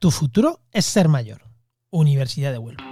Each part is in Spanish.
Tu futuro es ser mayor. Universidad de Huelva.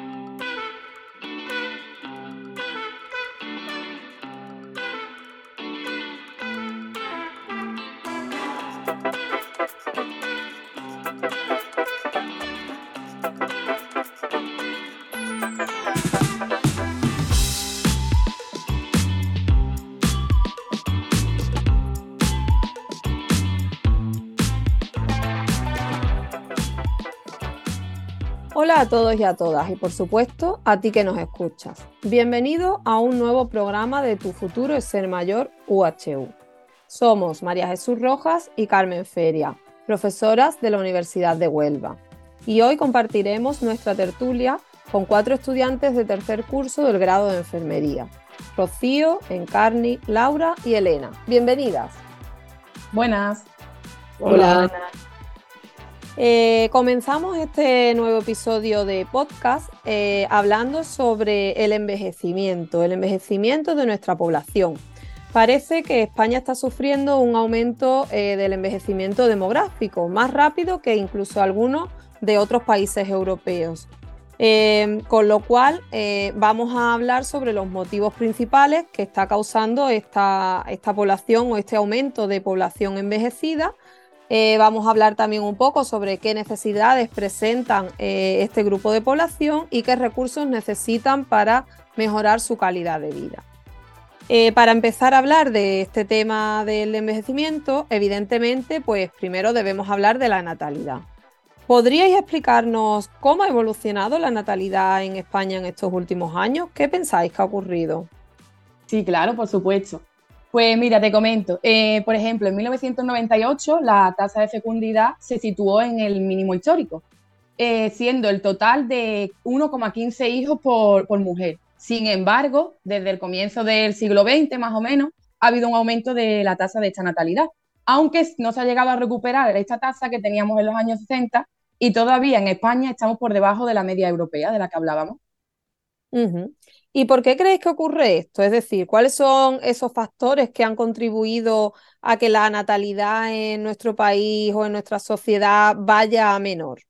A todos y a todas y por supuesto a ti que nos escuchas. Bienvenido a un nuevo programa de Tu futuro es ser mayor UHU. Somos María Jesús Rojas y Carmen Feria, profesoras de la Universidad de Huelva. Y hoy compartiremos nuestra tertulia con cuatro estudiantes de tercer curso del grado de enfermería. Rocío, Encarni, Laura y Elena. Bienvenidas. Buenas. Hola. Eh, comenzamos este nuevo episodio de podcast eh, hablando sobre el envejecimiento, el envejecimiento de nuestra población. Parece que España está sufriendo un aumento eh, del envejecimiento demográfico más rápido que incluso algunos de otros países europeos. con lo cual vamos a hablar sobre los motivos principales que está causando esta población o este aumento de población envejecida eh, vamos a hablar también un poco sobre qué necesidades presentan eh, este grupo de población y qué recursos necesitan para mejorar su calidad de vida. Eh, para empezar a hablar de este tema del envejecimiento, evidentemente, pues primero debemos hablar de la natalidad. ¿Podríais explicarnos cómo ha evolucionado la natalidad en España en estos últimos años? ¿Qué pensáis que ha ocurrido? Sí, claro, por supuesto. Pues mira, te comento. Eh, por ejemplo, en 1998 la tasa de fecundidad se situó en el mínimo histórico, eh, siendo el total de 1,15 hijos por, mujer. Sin embargo, desde el comienzo del siglo XX, más o menos, ha habido un aumento de la tasa de esta natalidad, aunque no se ha llegado a recuperar esta tasa que teníamos en los años 60 y todavía en España estamos por debajo de la media europea de la que hablábamos. ¿Y por qué creéis que ocurre esto? Es decir, ¿cuáles son esos factores que han contribuido a que la natalidad en nuestro país o en nuestra sociedad vaya a menor?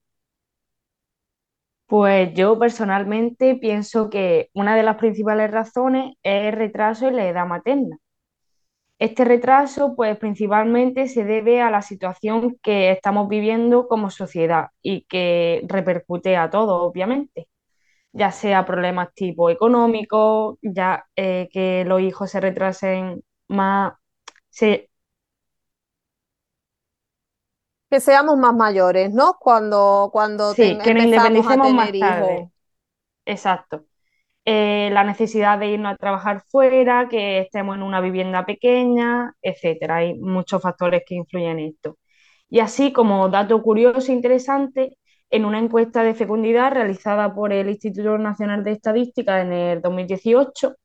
Pues yo personalmente pienso que una de las principales razones es el retraso en la edad materna. Este retraso, pues principalmente se debe a la situación que estamos viviendo como sociedad y que repercute a todo, obviamente ya sea problemas tipo económicos, ya eh, que los hijos se retrasen más, que seamos más mayores, ¿no? Cuando, cuando sí, que nos independicemos más tarde. Exacto. Eh, la necesidad de irnos a trabajar fuera, que estemos en una vivienda pequeña, etcétera. Hay muchos factores que influyen en esto. Y así como dato curioso e interesante, en una encuesta de fecundidad realizada por el Instituto Nacional de Estadística en el 2018,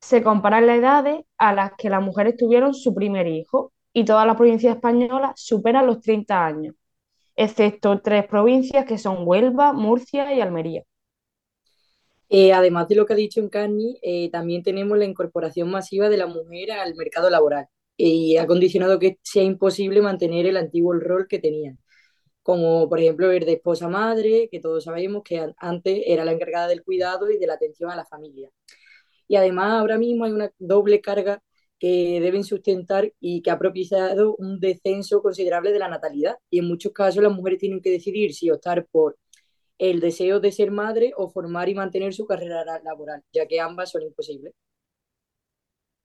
se comparan las edades a las que las mujeres tuvieron su primer hijo y todas las provincias españolas superan los 30 años, excepto tres provincias que son Huelva, Murcia y Almería. Eh, además de lo que ha dicho Encarni, eh, también tenemos la incorporación masiva de la mujer al mercado laboral y ha condicionado que sea imposible mantener el antiguo rol que tenían como por ejemplo el de esposa madre, que todos sabemos que antes era la encargada del cuidado y de la atención a la familia. Y además ahora mismo hay una doble carga que deben sustentar y que ha propiciado un descenso considerable de la natalidad. Y en muchos casos las mujeres tienen que decidir si optar por el deseo de ser madre o formar y mantener su carrera laboral, ya que ambas son imposibles.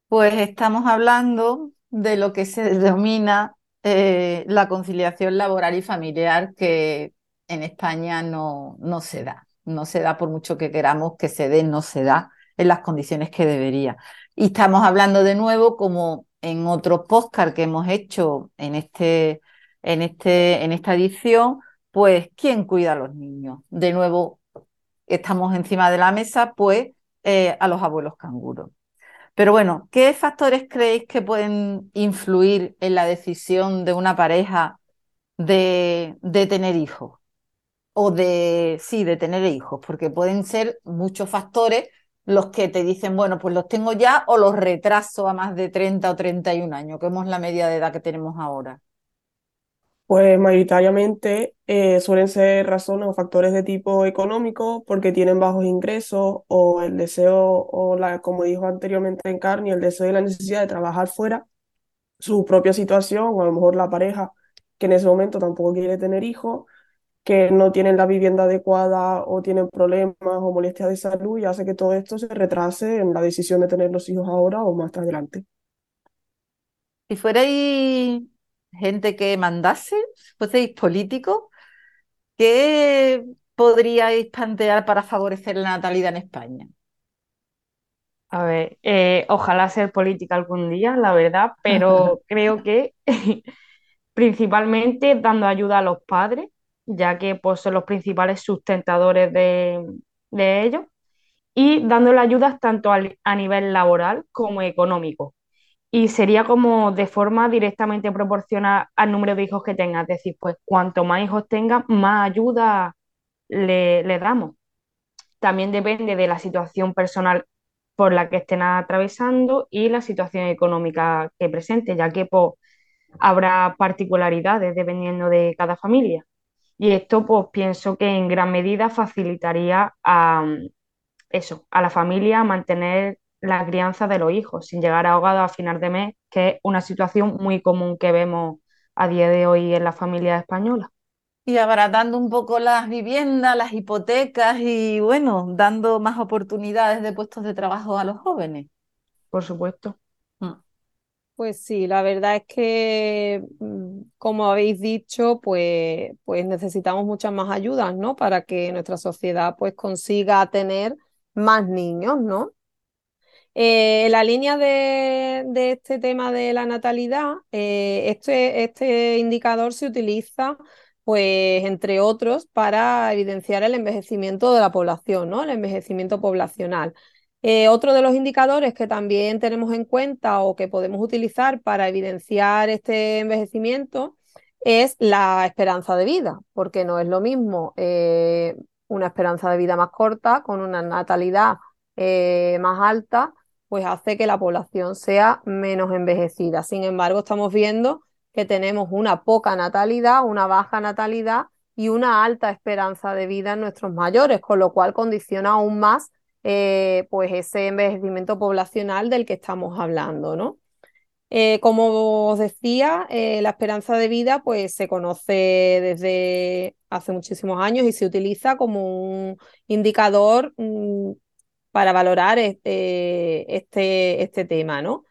Pues estamos hablando de lo que se denomina eh, la conciliación laboral y familiar que en España no, no se da. No se da por mucho que queramos que se dé, no se da en las condiciones que debería. Y estamos hablando de nuevo, como en otros podcast que hemos hecho en, este, en, este, en esta edición, pues, ¿quién cuida a los niños? De nuevo, estamos encima de la mesa, pues, eh, a los abuelos canguros. Pero bueno, ¿qué factores creéis que pueden influir en la decisión de una pareja de, tener hijos? O de, sí, de tener hijos, porque pueden ser muchos factores los que te dicen, bueno, pues los tengo ya o los retraso a más de 30 o 31 años, que es la media de edad que tenemos ahora. Pues mayoritariamente eh, suelen ser razones o factores de tipo económico porque tienen bajos ingresos o el deseo o la, como dijo anteriormente en Carni, el deseo y la necesidad de trabajar fuera, su propia situación o a lo mejor la pareja que en ese momento tampoco quiere tener hijos, que no tienen la vivienda adecuada o tienen problemas o molestias de salud y hace que todo esto se retrase en la decisión de tener los hijos ahora o más adelante. Si fuerais gente que mandase, fueseis políticos, ¿qué podríais plantear para favorecer la natalidad en España? A ver, eh, ojalá ser política algún día, la verdad, pero creo que principalmente dando ayuda a los padres, ya que pues, son los principales sustentadores de, ellos, y dándole ayudas tanto a nivel laboral como económico y sería como de forma directamente proporcional al número de hijos que tenga. Es decir, pues cuanto más hijos tenga, más ayuda le, damos. También depende de la situación personal por la que estén atravesando y la situación económica que presente, ya que pues, habrá particularidades dependiendo de cada familia. Y esto pues pienso que en gran medida facilitaría a eso, a la familia mantener la crianza de los hijos, sin llegar ahogados a final de mes, que es una situación muy común que vemos a día de hoy en las familias españolas. Y abaratando un poco las viviendas, las hipotecas y bueno, dando más oportunidades de puestos de trabajo a los jóvenes. Por supuesto. Mm. Pues sí, la verdad es que, mm, como habéis dicho, pues, pues necesitamos muchas más ayudas, ¿no? Para que nuestra sociedad pues consiga tener más niños, ¿no? Eh, la línea de, este tema de la natalidad, eh, este, este, indicador se utiliza, pues, entre otros, para evidenciar el envejecimiento de la población. El envejecimiento poblacional. Eh, otro de los indicadores que también tenemos en cuenta o que podemos utilizar para evidenciar este envejecimiento es la esperanza de vida, porque no es lo mismo una esperanza de vida más corta con una natalidad más alta pues hace que la población sea menos envejecida. Sin embargo, estamos viendo que tenemos una poca natalidad, una baja natalidad y una alta esperanza de vida en nuestros mayores, con lo cual condiciona aún más eh, pues ese envejecimiento poblacional del que estamos hablando, ¿no? Eh, como os decía, eh, la esperanza de vida pues, se conoce desde hace muchísimos años y se utiliza como un indicador mm, para valorar este, este, este tema, ¿no?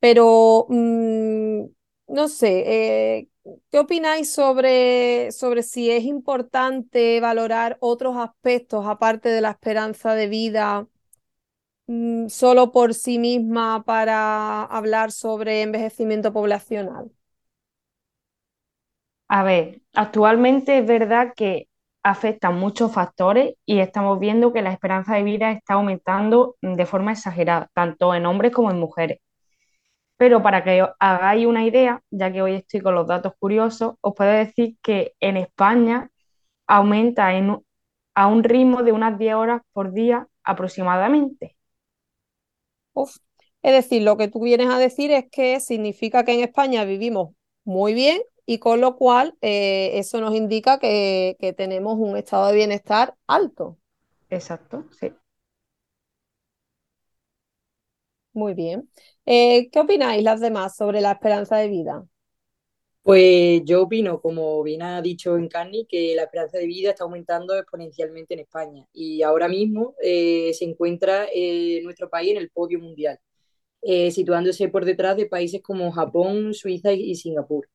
Pero, mm, no sé, eh, ¿qué opináis sobre, sobre si es importante valorar otros aspectos aparte de la esperanza de vida? Mm, solo por sí misma para hablar sobre envejecimiento poblacional? A ver, actualmente es verdad que afectan muchos factores y estamos viendo que la esperanza de vida está aumentando de forma exagerada, tanto en hombres como en mujeres. Pero para que hagáis una idea, ya que hoy estoy con los datos curiosos, os puedo decir que en España aumenta a un ritmo de unas 10 horas por día aproximadamente. Es decir, lo que tú vienes a decir es que significa que en España vivimos muy bien y con lo cual eh, eso nos indica que, tenemos un estado de bienestar alto. Exacto, sí. Muy bien. Eh, ¿qué opináis las demás sobre la esperanza de vida? Pues yo opino, como bien ha dicho Encarni, que la esperanza de vida está aumentando exponencialmente en España y ahora mismo eh, se encuentra nuestro país en el podio mundial, situándose por detrás de países como Japón, Suiza y Singapur.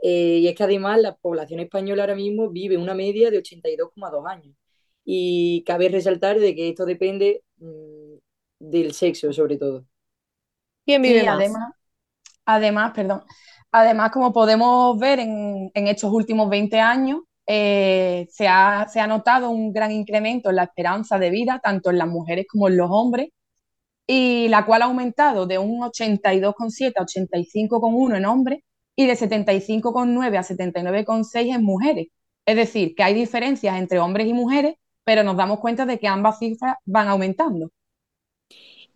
Eh, y es que además la población española ahora mismo vive una media de 82,2 años. Y cabe resaltar de que esto depende mm, del sexo, sobre todo. ¿Quién vive Además, además, perdón, además, como podemos ver en, estos últimos 20 años, eh, se, ha, se ha notado un gran incremento en la esperanza de vida, tanto en las mujeres como en los hombres, y la cual ha aumentado de un 82,7 a 85,1 en hombres y de 75,9 a 79,6 en mujeres. Es decir, que hay diferencias entre hombres y mujeres, pero nos damos cuenta de que ambas cifras van aumentando.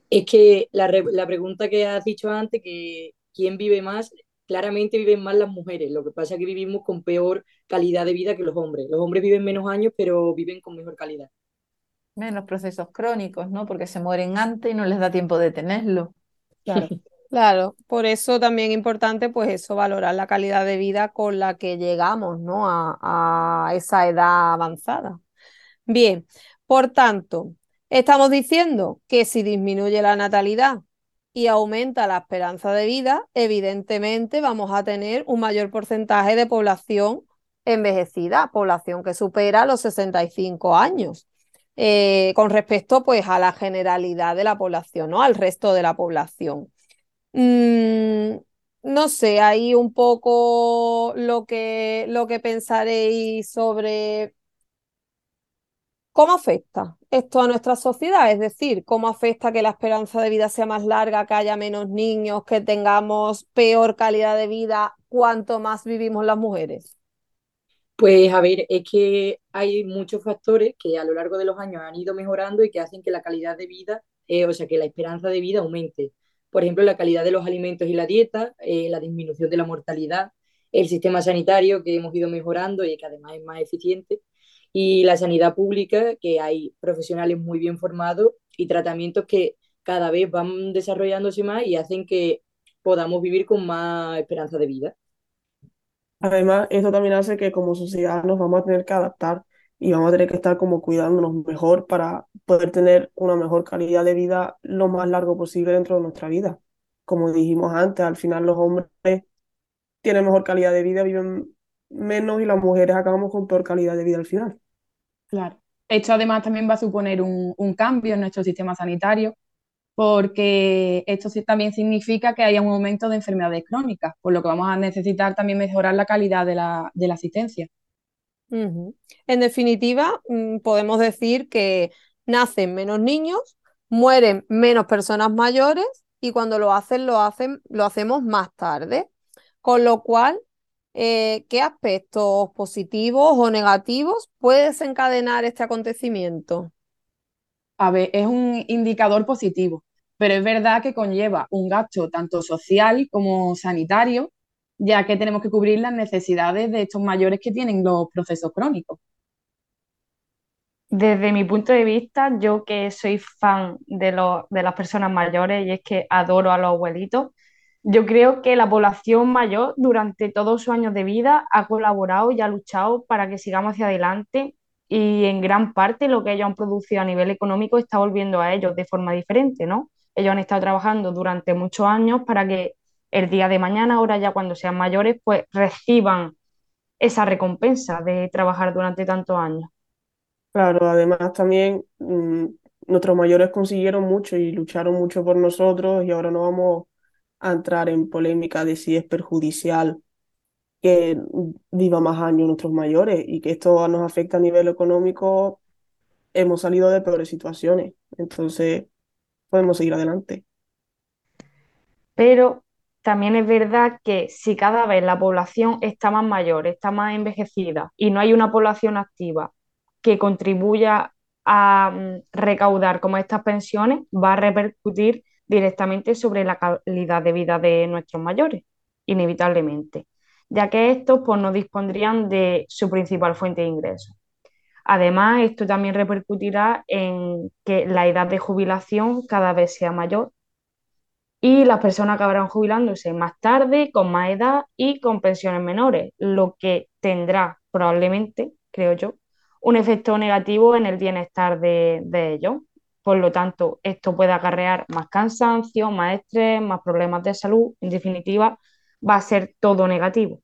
Es que la, pregunta que has dicho antes, que quién vive más, claramente viven más las mujeres. Lo que pasa es que vivimos con peor calidad de vida que los hombres. Los hombres viven menos años, pero viven con mejor calidad. Menos procesos crónicos, ¿no? Porque se mueren antes y no les da tiempo de tenerlo. Claro. Claro, por eso también es importante, pues eso, valorar la calidad de vida con la que llegamos, ¿no? A, a esa edad avanzada. Bien, por tanto, estamos diciendo que si disminuye la natalidad y aumenta la esperanza de vida, evidentemente vamos a tener un mayor porcentaje de población envejecida, población que supera los 65 años. Eh, con respecto pues a la generalidad de la población, ¿no? Al resto de la población. Mm, no sé, ahí un poco lo que, lo que pensaréis sobre cómo afecta esto a nuestra sociedad, es decir, cómo afecta que la esperanza de vida sea más larga, que haya menos niños, que tengamos peor calidad de vida cuanto más vivimos las mujeres. Pues a ver, es que hay muchos factores que a lo largo de los años han ido mejorando y que hacen que la calidad de vida, eh, o sea, que la esperanza de vida aumente. Por ejemplo, la calidad de los alimentos y la dieta, eh, la disminución de la mortalidad, el sistema sanitario que hemos ido mejorando y que además es más eficiente y la sanidad pública, que hay profesionales muy bien formados y tratamientos que cada vez van desarrollándose más y hacen que podamos vivir con más esperanza de vida. Además, esto también hace que como sociedad nos vamos a tener que adaptar y vamos a tener que estar como cuidándonos mejor para poder tener una mejor calidad de vida lo más largo posible dentro de nuestra vida. Como dijimos antes, al final los hombres tienen mejor calidad de vida, viven menos y las mujeres acabamos con peor calidad de vida al final. Claro. Esto además también va a suponer un, cambio en nuestro sistema sanitario, porque esto también significa que haya un aumento de enfermedades crónicas, por lo que vamos a necesitar también mejorar la calidad de la, asistencia. En definitiva, mm, podemos decir que nacen menos niños, mueren menos personas mayores y cuando lo hacen, lo hacen, lo hacemos más tarde. Con lo cual, eh, ¿qué aspectos positivos o negativos puede desencadenar este acontecimiento? A ver, es un indicador positivo, pero es verdad que conlleva un gasto tanto social como sanitario, ya que tenemos que cubrir las necesidades de estos mayores que tienen los procesos crónicos. Desde mi punto de vista, yo que soy fan de, de las personas mayores y es que adoro a los abuelitos, yo creo que la población mayor durante todos sus años de vida ha colaborado y ha luchado para que sigamos hacia adelante y en gran parte lo que ellos han producido a nivel económico está volviendo a ellos de forma diferente, ¿no? Ellos han estado trabajando durante muchos años para que el día de mañana, ahora ya cuando sean mayores, pues reciban esa recompensa de trabajar durante tantos años. Claro, además también mm, nuestros mayores consiguieron mucho y lucharon mucho por nosotros y ahora no vamos a entrar en polémica de si es perjudicial que viva más años nuestros mayores y que esto nos afecta a nivel económico, hemos salido de peores situaciones. Entonces, podemos seguir adelante. Pero también es verdad que si cada vez la población está más mayor, está más envejecida y no hay una población activa que contribuya a mm, recaudar como estas pensiones, va a repercutir directamente sobre la calidad de vida de nuestros mayores, inevitablemente, ya que estos pues, no dispondrían de su principal fuente de ingresos. Además, esto también repercutirá en que la edad de jubilación cada vez sea mayor y las personas acabarán jubilándose más tarde, con más edad y con pensiones menores, lo que tendrá probablemente, creo yo, un efecto negativo en el bienestar de, de ellos, por lo tanto, esto puede acarrear más cansancio, más estrés, más problemas de salud. En definitiva, va a ser todo negativo.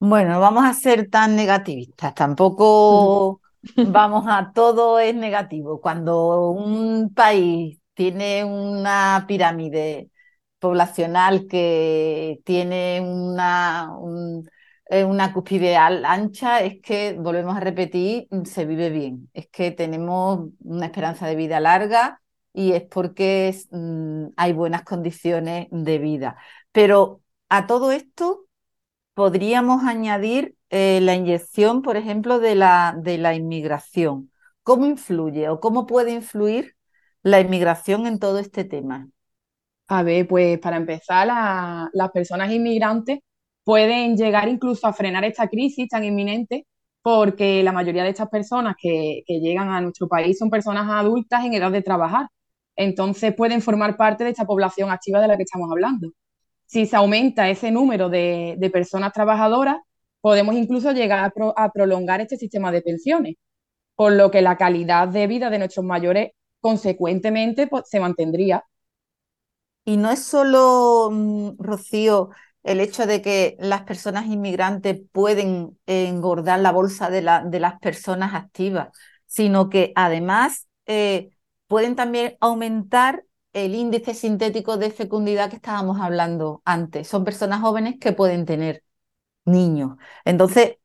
Bueno, vamos a ser tan negativistas. Tampoco vamos a todo es negativo. Cuando un país tiene una pirámide poblacional que tiene una, una cúspide ancha, es que, volvemos a repetir, se vive bien. Es que tenemos una esperanza de vida larga y es porque mm, hay buenas condiciones de vida. Pero a todo esto podríamos añadir eh, la inyección, por ejemplo, de la, de la inmigración. ¿Cómo influye o cómo puede influir la inmigración en todo este tema? A ver, pues para empezar, las personas inmigrantes pueden llegar incluso a frenar esta crisis tan inminente porque la mayoría de estas personas que, llegan a nuestro país son personas adultas en edad de trabajar. Entonces pueden formar parte de esta población activa de la que estamos hablando. Si se aumenta ese número de personas trabajadoras, podemos incluso llegar a, prolongar este sistema de pensiones, por lo que la calidad de vida de nuestros mayores consecuentemente pues, se mantendría. Y no es solo, mm, Rocío, el hecho de que las personas inmigrantes pueden engordar la bolsa de, la, de las personas activas, sino que además eh, pueden también aumentar el índice sintético de fecundidad que estábamos hablando antes. Son personas jóvenes que pueden tener niños. Entonces,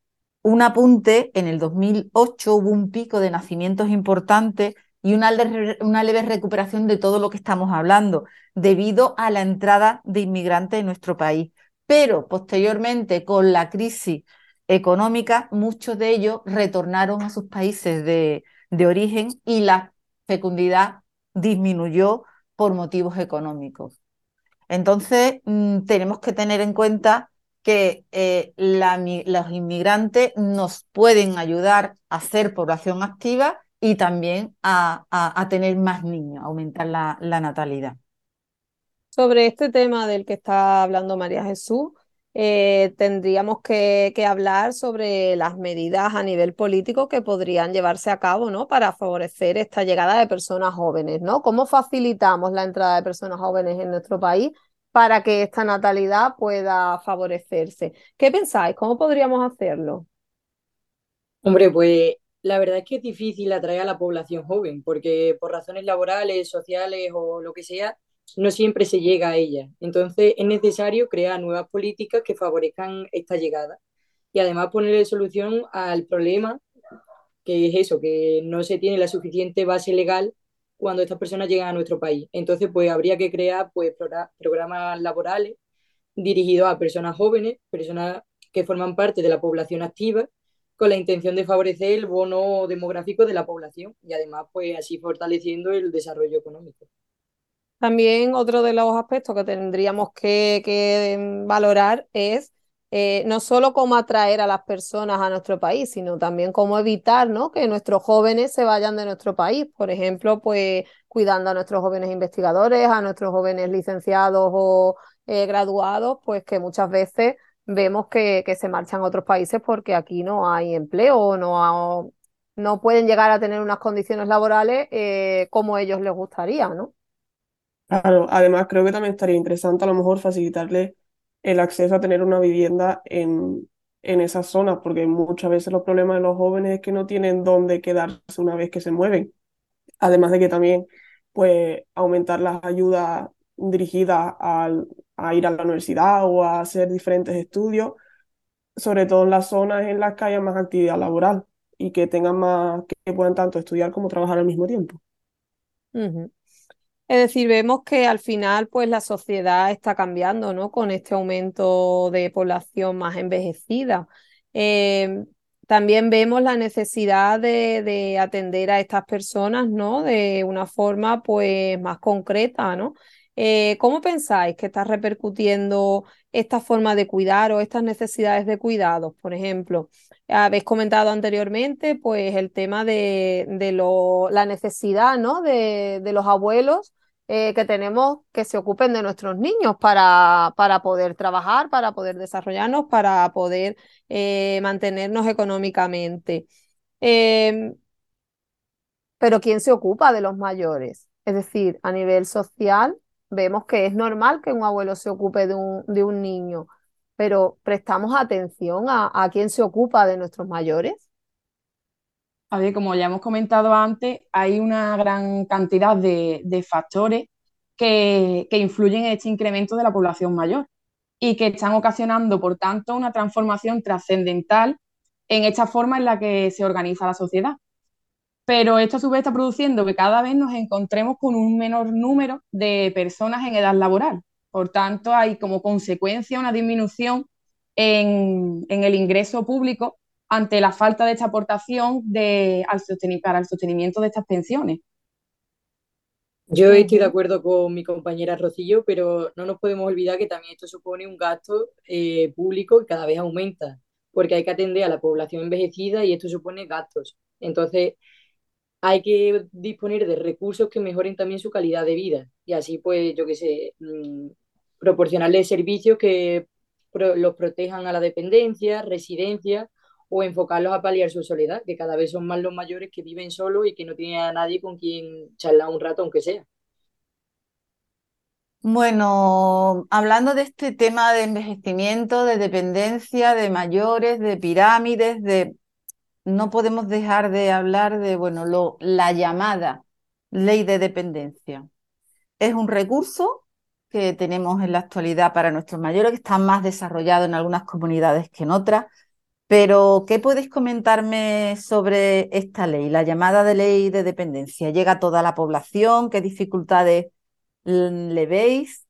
un apunte, en el 2008 hubo un pico de nacimientos importantes y una, leve recuperación de todo lo que estamos hablando, debido a la entrada de inmigrantes en nuestro país. Pero posteriormente, con la crisis económica, muchos de ellos retornaron a sus países de, de origen y la fecundidad disminuyó por motivos económicos. Entonces, mm, tenemos que tener en cuenta que eh, los inmigrantes nos pueden ayudar a ser población activa y también a, tener más niños, aumentar la, natalidad. Sobre este tema del que está hablando María Jesús, eh, tendríamos que, que, hablar sobre las medidas a nivel político que podrían llevarse a cabo ¿no? para favorecer esta llegada de personas jóvenes. ¿no? ¿Cómo facilitamos la entrada de personas jóvenes en nuestro país para que esta natalidad pueda favorecerse. ¿Qué pensáis? ¿Cómo podríamos hacerlo? Hombre, pues la verdad es que es difícil atraer a la población joven, porque por razones laborales, sociales o lo que sea, no siempre se llega a ella. Entonces es necesario crear nuevas políticas que favorezcan esta llegada y además ponerle solución al problema que es eso, que no se tiene la suficiente base legal cuando estas personas llegan a nuestro país. Entonces, pues habría que crear pues, programas laborales dirigidos a personas jóvenes, personas que forman parte de la población activa, con la intención de favorecer el bono demográfico de la población y además, pues así fortaleciendo el desarrollo económico. También otro de los aspectos que tendríamos que, que valorar es eh, no solo cómo atraer a las personas a nuestro país, sino también cómo evitar ¿no? que nuestros jóvenes se vayan de nuestro país. Por ejemplo, pues cuidando a nuestros jóvenes investigadores, a nuestros jóvenes licenciados o eh, graduados, pues que muchas veces vemos que, que, se marchan a otros países porque aquí no hay empleo, no, no pueden llegar a tener unas condiciones laborales eh, como ellos les gustaría, ¿no? Claro, además creo que también estaría interesante a lo mejor facilitarle el acceso a tener una vivienda en, en esas zonas, porque muchas veces los problemas de los jóvenes es que no tienen dónde quedarse una vez que se mueven. Además de que también, pues, aumentar las ayudas dirigidas a ir a la universidad o a hacer diferentes estudios, sobre todo en las zonas en las que haya más actividad laboral y que tengan más, que puedan tanto estudiar como trabajar al mismo tiempo. Es decir, vemos que al final pues la sociedad está cambiando, ¿no? Con este aumento de población más envejecida. Em, también vemos la necesidad de, atender a estas personas, ¿no? De una forma pues más concreta, ¿no? Eh, ¿Cómo pensáis que está repercutiendo esta forma de cuidar o estas necesidades de cuidados? Por ejemplo, habéis comentado anteriormente, pues el tema de, la necesidad, ¿no? De, los abuelos eh, que tenemos que se ocupen de nuestros niños para, para poder trabajar, para poder desarrollarnos, para poder eh, mantenernos económicamente. Em, pero ¿quién se ocupa de los mayores? Es decir, a nivel social vemos que es normal que un abuelo se ocupe de un, de un niño, pero ¿prestamos atención a, a quién se ocupa de nuestros mayores? A ver, como ya hemos comentado antes, hay una gran cantidad de, factores que, influyen en este incremento de la población mayor y que están ocasionando, por tanto, una transformación trascendental en esta forma en la que se organiza la sociedad. Pero esto a su vez está produciendo que cada vez nos encontremos con un menor número de personas en edad laboral. Por tanto, hay como consecuencia una disminución en el ingreso público ante la falta de esta aportación de, al para el sostenimiento de estas pensiones. Yo estoy de acuerdo con mi compañera Rocío, pero no nos podemos olvidar que también esto supone un gasto eh, público que cada vez aumenta, porque hay que atender a la población envejecida y esto supone gastos. Entonces, hay que disponer de recursos que mejoren también su calidad de vida y así, pues, yo qué sé, mm, proporcionarles servicios que los protejan a la dependencia, residencia o enfocarlos a paliar su soledad, que cada vez son más los mayores que viven solos y que no tienen a nadie con quien charlar un rato, aunque sea. Bueno, hablando de este tema de envejecimiento, de dependencia, de mayores, de pirámides, de no podemos dejar de hablar de bueno, la llamada ley de dependencia. Es un recurso que tenemos en la actualidad para nuestros mayores, que está más desarrollado en algunas comunidades que en otras, pero, ¿qué podéis comentarme sobre esta ley, la llamada de ley de dependencia? ¿Llega a toda la población? ¿Qué dificultades le veis?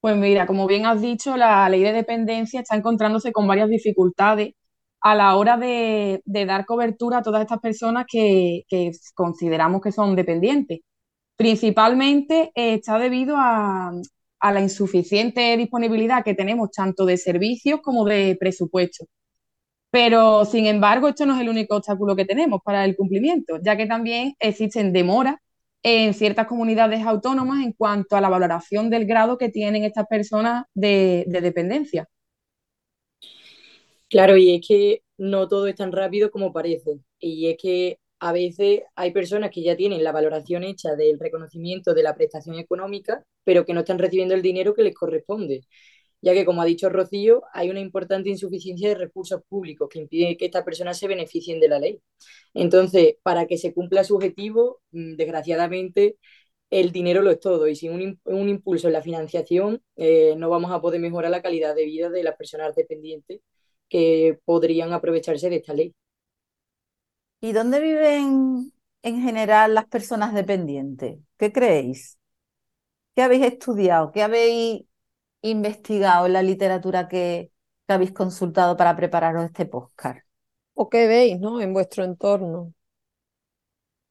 Pues mira, como bien has dicho, la ley de dependencia está encontrándose con varias dificultades a la hora de, dar cobertura a todas estas personas que, consideramos que son dependientes. Principalmente eh, está debido a, a la insuficiente disponibilidad que tenemos tanto de servicios como de presupuesto. Pero, sin embargo, esto no es el único obstáculo que tenemos para el cumplimiento, ya que también existen demoras en ciertas comunidades autónomas en cuanto a la valoración del grado que tienen estas personas de, dependencia. Claro, y es que no todo es tan rápido como parece. Y es que a veces hay personas que ya tienen la valoración hecha del reconocimiento de la prestación económica, pero que no están recibiendo el dinero que les corresponde ya que, como ha dicho Rocío, hay una importante insuficiencia de recursos públicos que impide que estas personas se beneficien de la ley. Entonces, para que se cumpla su objetivo, mm, desgraciadamente, el dinero lo es todo y sin un, impulso en la financiación eh, no vamos a poder mejorar la calidad de vida de las personas dependientes que podrían aprovecharse de esta ley. ¿Y dónde viven en general las personas dependientes? ¿Qué creéis? ¿Qué habéis estudiado? ¿Qué habéis investigado en la literatura que, habéis consultado para prepararos este podcast? ¿O qué veis ¿no? en vuestro entorno?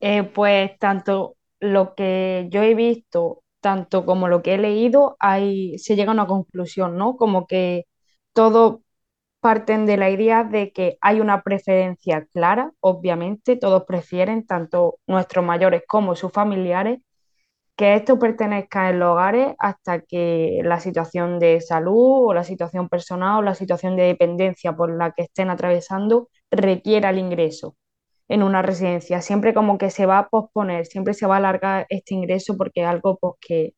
Eh, pues tanto lo que yo he visto, tanto como lo que he leído, hay, se llega a una conclusión, ¿no? Como que todo parten de la idea de que hay una preferencia clara, obviamente, todos prefieren, tanto nuestros mayores como sus familiares, que esto pertenezca en los hogares hasta que la situación de salud o la situación personal o la situación de dependencia por la que estén atravesando requiera el ingreso en una residencia. Siempre como que se va a posponer, siempre se va a alargar este ingreso porque es algo pues, que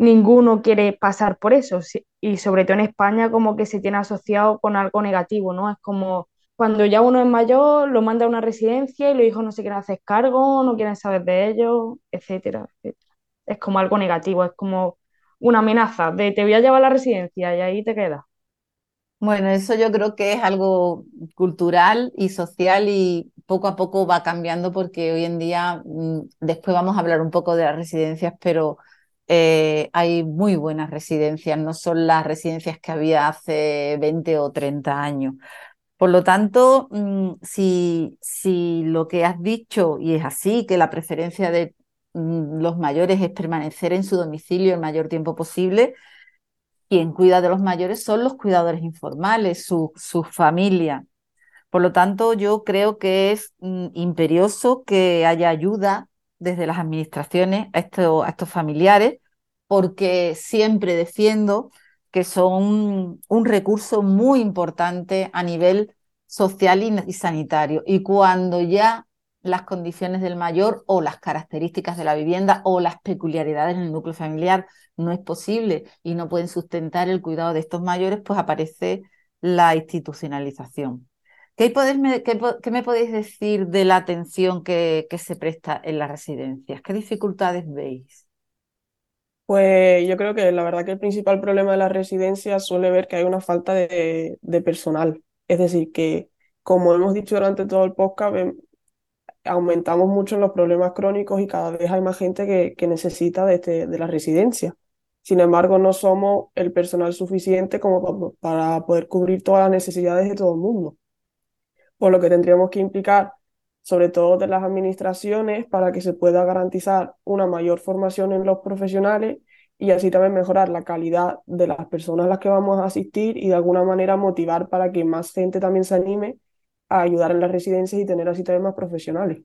ninguno quiere pasar por eso. Y sobre todo en España como que se tiene asociado con algo negativo, ¿no? Es como cuando ya uno es mayor, lo manda a una residencia y los hijos no se quieren hacer cargo, no quieren saber de ellos, etcétera, Es como algo negativo, es como una amenaza de te voy a llevar a la residencia y ahí te quedas. Bueno, eso yo creo que es algo cultural y social y poco a poco va cambiando porque hoy en día, mm, después vamos a hablar un poco de las residencias, pero eh, hay muy buenas residencias, no son las residencias que había hace 20 o 30 años. Por lo tanto, mm, si, si lo que has dicho, y es así, que la preferencia de mm, los mayores es permanecer en su domicilio el mayor tiempo posible, quien cuida de los mayores son los cuidadores informales, su, su familia. Por lo tanto, yo creo que es mm, imperioso que haya ayuda desde las administraciones a, a estos familiares, porque siempre defiendo que son un recurso muy importante a nivel social y, sanitario. Y cuando ya las condiciones del mayor o las características de la vivienda o las peculiaridades en el núcleo familiar no es posible y no pueden sustentar el cuidado de estos mayores, pues aparece la institucionalización. ¿Qué, me podéis decir de la atención que, se presta en las residencias? ¿Qué dificultades veis? Pues yo creo que la verdad que el principal problema de las residencias suele ver que hay una falta de, personal. Es decir, que como hemos dicho durante todo el podcast, aumentamos mucho los problemas crónicos y cada vez hay más gente que, que necesita de, este, de la residencia. Sin embargo, no somos el personal suficiente como para poder cubrir todas las necesidades de todo el mundo. Por lo que tendríamos que implicar sobre todo de las administraciones, para que se pueda garantizar una mayor formación en los profesionales y así también mejorar la calidad de las personas a las que vamos a asistir y de alguna manera motivar para que más gente también se anime a ayudar en las residencias y tener así también más profesionales.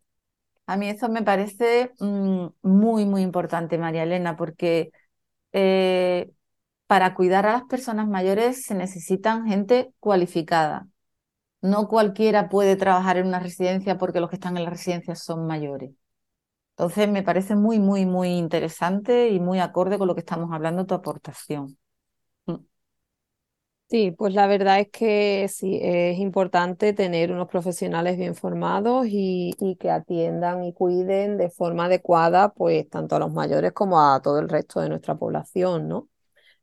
A mí eso me parece mm, muy, muy importante, María Elena, porque eh, para cuidar a las personas mayores se necesitan gente cualificada. No cualquiera puede trabajar en una residencia porque los que están en la residencia son mayores. Entonces me parece muy, muy, muy interesante y muy acorde con lo que estamos hablando tu aportación. Mm. Sí, pues la verdad es que sí, es importante tener unos profesionales bien formados y, y, que atiendan y cuiden de forma adecuada, pues tanto a los mayores como a todo el resto de nuestra población, ¿no?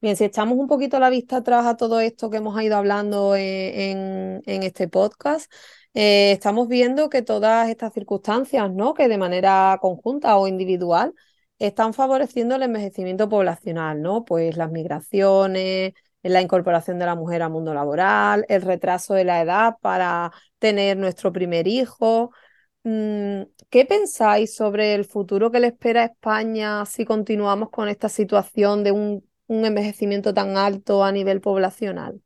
Bien, si echamos un poquito la vista atrás a todo esto que hemos ido hablando en, este podcast, eh, estamos viendo que todas estas circunstancias, ¿no? Que de manera conjunta o individual están favoreciendo el envejecimiento poblacional, ¿no? Pues las migraciones, la incorporación de la mujer al mundo laboral, el retraso de la edad para tener nuestro primer hijo. Mm, ¿Qué pensáis sobre el futuro que le espera a España si continuamos con esta situación de un un envejecimiento tan alto a nivel poblacional?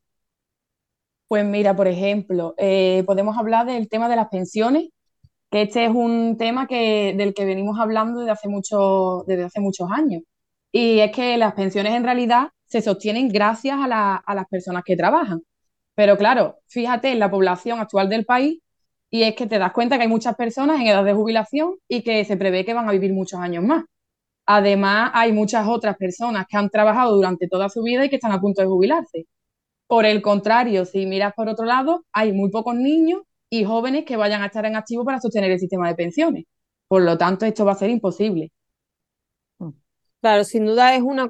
Pues mira, por ejemplo, eh, podemos hablar del tema de las pensiones, que este es un tema que, del que venimos hablando desde hace, mucho, desde hace muchos años. Y es que las pensiones en realidad se sostienen gracias a, a las personas que trabajan. Pero claro, fíjate en la población actual del país y es que te das cuenta que hay muchas personas en edad de jubilación y que se prevé que van a vivir muchos años más. Además, hay muchas otras personas que han trabajado durante toda su vida y que están a punto de jubilarse. Por el contrario, si miras por otro lado, hay muy pocos niños y jóvenes que vayan a estar en activo para sostener el sistema de pensiones. Por lo tanto, esto va a ser imposible. Claro, sin duda es una,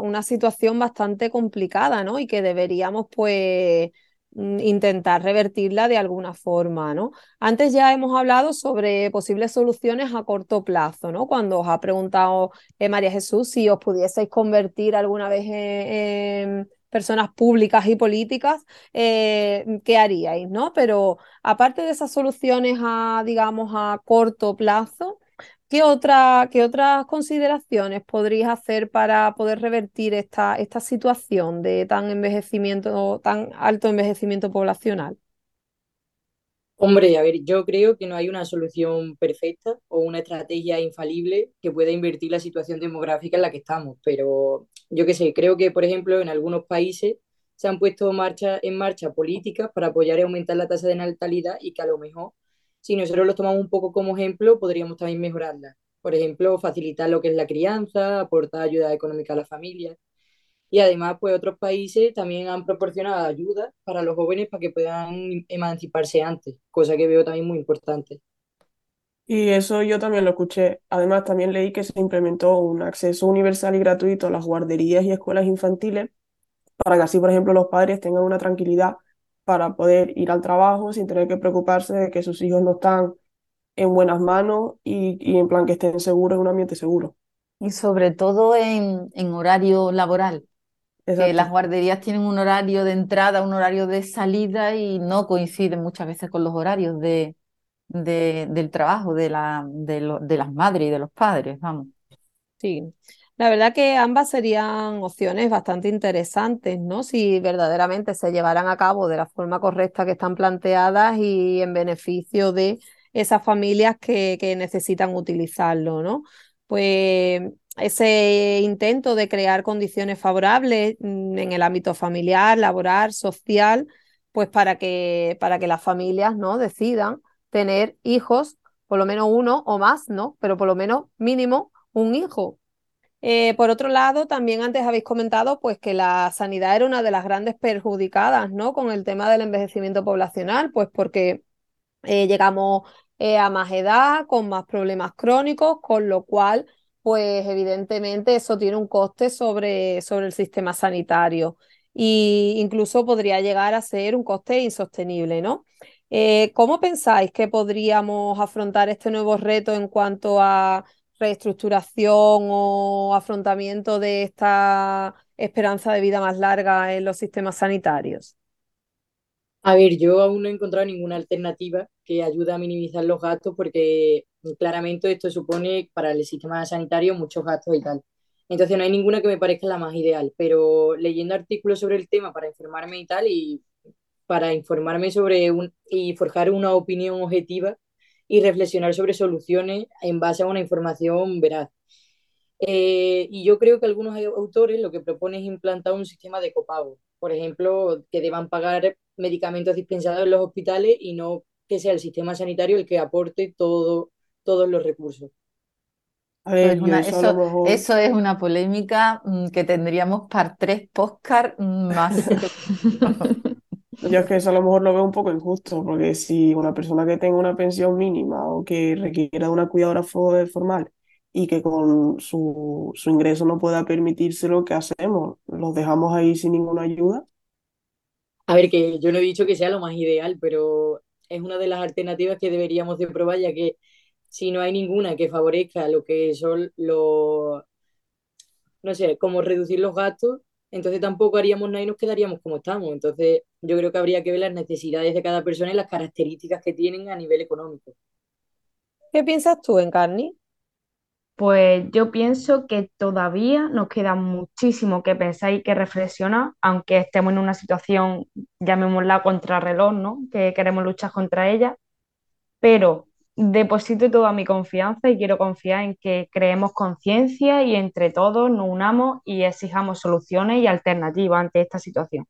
una, situación bastante complicada, ¿no? Y que deberíamos, pues, Mm, intentar revertirla de alguna forma, ¿no? Antes ya hemos hablado sobre posibles soluciones a corto plazo, ¿no? Cuando os ha preguntado eh, María Jesús si os pudieseis convertir alguna vez en, personas públicas y políticas, eh, ¿qué haríais, no? Pero aparte de esas soluciones a, digamos, a corto plazo, ¿Qué, otra, ¿Qué, otras consideraciones podrías hacer para poder revertir esta, esta situación de tan envejecimiento, tan alto envejecimiento poblacional? Hombre, a ver, yo creo que no hay una solución perfecta o una estrategia infalible que pueda invertir la situación demográfica en la que estamos, pero yo qué sé, creo que, por ejemplo, en algunos países se han puesto marcha, en marcha políticas para apoyar y aumentar la tasa de natalidad y que a lo mejor si nosotros lo tomamos un poco como ejemplo, podríamos también mejorarla. Por ejemplo, facilitar lo que es la crianza, aportar ayuda económica a la familia. Y además, pues otros países también han proporcionado ayuda para los jóvenes para que puedan emanciparse antes, cosa que veo también muy importante. Y eso yo también lo escuché. Además, también leí que se implementó un acceso universal y gratuito a las guarderías y escuelas infantiles para que así, por ejemplo, los padres tengan una tranquilidad para poder ir al trabajo sin tener que preocuparse de que sus hijos no están en buenas manos y, y en plan que estén seguros en un ambiente seguro. Y sobre todo en, en horario laboral. Que las guarderías tienen un horario de entrada, un horario de salida y no coinciden muchas veces con los horarios de, de del trabajo de, la, de, de las madres y de los padres, vamos. Sí, la verdad que ambas serían opciones bastante interesantes, ¿no? Si verdaderamente se llevaran a cabo de la forma correcta que están planteadas y en beneficio de esas familias que, que necesitan utilizarlo, ¿no? Pues ese intento de crear condiciones favorables mm, en el ámbito familiar, laboral, social, pues para que, para que las familias ¿no? decidan tener hijos, por lo menos uno o más, ¿no? Pero por lo menos mínimo un hijo, eh, por otro lado, también antes habéis comentado pues, que la sanidad era una de las grandes perjudicadas ¿no? con el tema del envejecimiento poblacional, pues porque eh, llegamos eh, a más edad, con más problemas crónicos, con lo cual, pues evidentemente eso tiene un coste sobre, sobre el sistema sanitario e incluso podría llegar a ser un coste insostenible, ¿no? ¿Cómo pensáis que podríamos afrontar este nuevo reto en cuanto a reestructuración o afrontamiento de esta esperanza de vida más larga en los sistemas sanitarios? A ver, yo aún no he encontrado ninguna alternativa que ayude a minimizar los gastos porque claramente esto supone para el sistema sanitario muchos gastos y tal. Entonces no hay ninguna que me parezca la más ideal, pero leyendo artículos sobre el tema para informarme y tal, y para informarme sobre un, y forjar una opinión objetiva y reflexionar sobre soluciones en base a una información veraz. Eh, y yo creo que algunos autores lo que proponen es implantar un sistema de copago, por ejemplo, que deban pagar medicamentos dispensados en los hospitales y no que sea el sistema sanitario el que aporte todo, todos los recursos. eso, es una polémica mm, que tendríamos para tres Postcards más. Yo es que eso a lo mejor lo veo un poco injusto, porque si una persona que tenga una pensión mínima o que requiera de una cuidadora formal y que con su, su ingreso no pueda permitirse lo que hacemos, los dejamos ahí sin ninguna ayuda. A ver, que yo no he dicho que sea lo más ideal, pero es una de las alternativas que deberíamos de probar, ya que si no hay ninguna que favorezca lo que son los, no sé, como reducir los gastos, entonces tampoco haríamos nada y nos quedaríamos como estamos. Entonces yo creo que habría que ver las necesidades de cada persona y las características que tienen a nivel económico. ¿Qué piensas tú, Encarni? Pues yo pienso que todavía nos queda muchísimo que pensar y que reflexionar, aunque estemos en una situación, llamémosla contrarreloj, ¿no? Que queremos luchar contra ella, pero deposito toda mi confianza y quiero confiar en que creemos conciencia y entre todos nos unamos y exijamos soluciones y alternativas ante esta situación.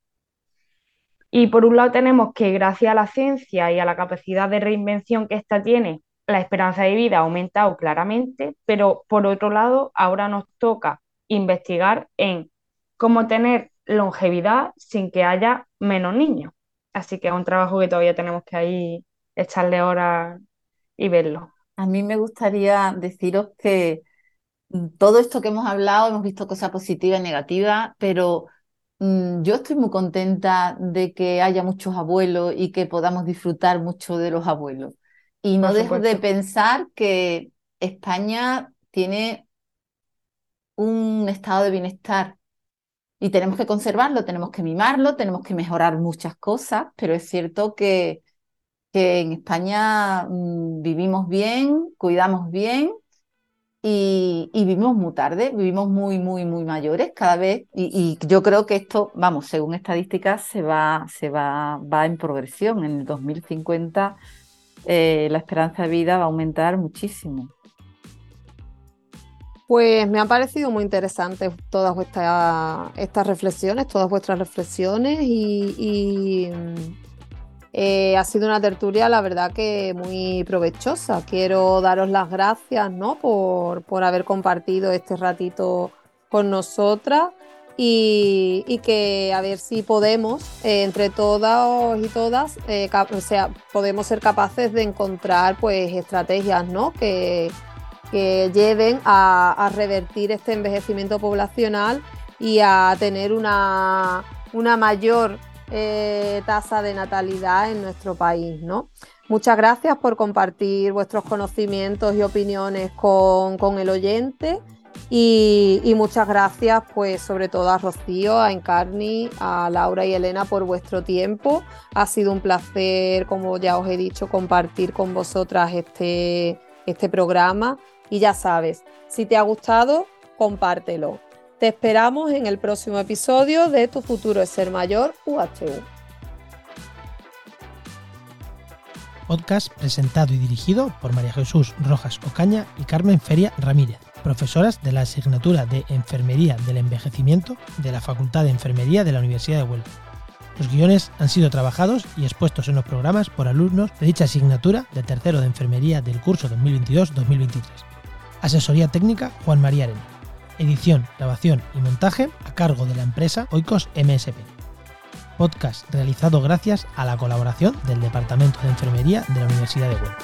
Y por un lado tenemos que gracias a la ciencia y a la capacidad de reinvención que ésta tiene, la esperanza de vida ha aumentado claramente, pero por otro lado ahora nos toca investigar en cómo tener longevidad sin que haya menos niños. Así que es un trabajo que todavía tenemos que ahí echarle horas y verlo. A mí me gustaría deciros que mm, todo esto que hemos hablado, hemos visto cosas positivas y negativas, pero mm, yo estoy muy contenta de que haya muchos abuelos y que podamos disfrutar mucho de los abuelos. Y no dejo de pensar que España tiene un estado de bienestar y tenemos que conservarlo, tenemos que mimarlo, tenemos que mejorar muchas cosas, pero es cierto que que en España mm, vivimos bien, cuidamos bien y, vivimos muy tarde, vivimos muy, muy, muy mayores cada vez y, yo creo que esto, vamos, según estadísticas, se va, se va, va en progresión. En el 2050 eh, la esperanza de vida va a aumentar muchísimo. Pues me han parecido muy interesantes todas estas reflexiones, todas vuestras reflexiones y eh, ha sido una tertulia, la verdad que muy provechosa. Quiero daros las gracias ¿no? por, haber compartido este ratito con nosotras y, que a ver si podemos, eh, entre todas y todas, eh, o sea, podemos ser capaces de encontrar pues, estrategias ¿no? que, lleven a, revertir este envejecimiento poblacional y a tener una, una mayor eh, tasa de natalidad en nuestro país, ¿no? Muchas gracias por compartir vuestros conocimientos y opiniones con, el oyente y, muchas gracias pues sobre todo a Rocío, a Encarni, a Laura y Elena por vuestro tiempo. Ha sido un placer, como ya os he dicho, compartir con vosotras este, este programa y ya sabes, si te ha gustado, compártelo. Te esperamos en el próximo episodio de Tu futuro es ser mayor UHU. Podcast presentado y dirigido por María Jesús Rojas Ocaña y Carmen Feria Ramírez, profesoras de la asignatura de Enfermería del Envejecimiento de la Facultad de Enfermería de la Universidad de Huelva. Los guiones han sido trabajados y expuestos en los programas por alumnos de dicha asignatura de tercero de Enfermería del curso 2022-2023. Asesoría técnica Juan María Arena. Edición, grabación y montaje a cargo de la empresa Oikos MSP. Podcast realizado gracias a la colaboración del Departamento de Enfermería de la Universidad de Huelva.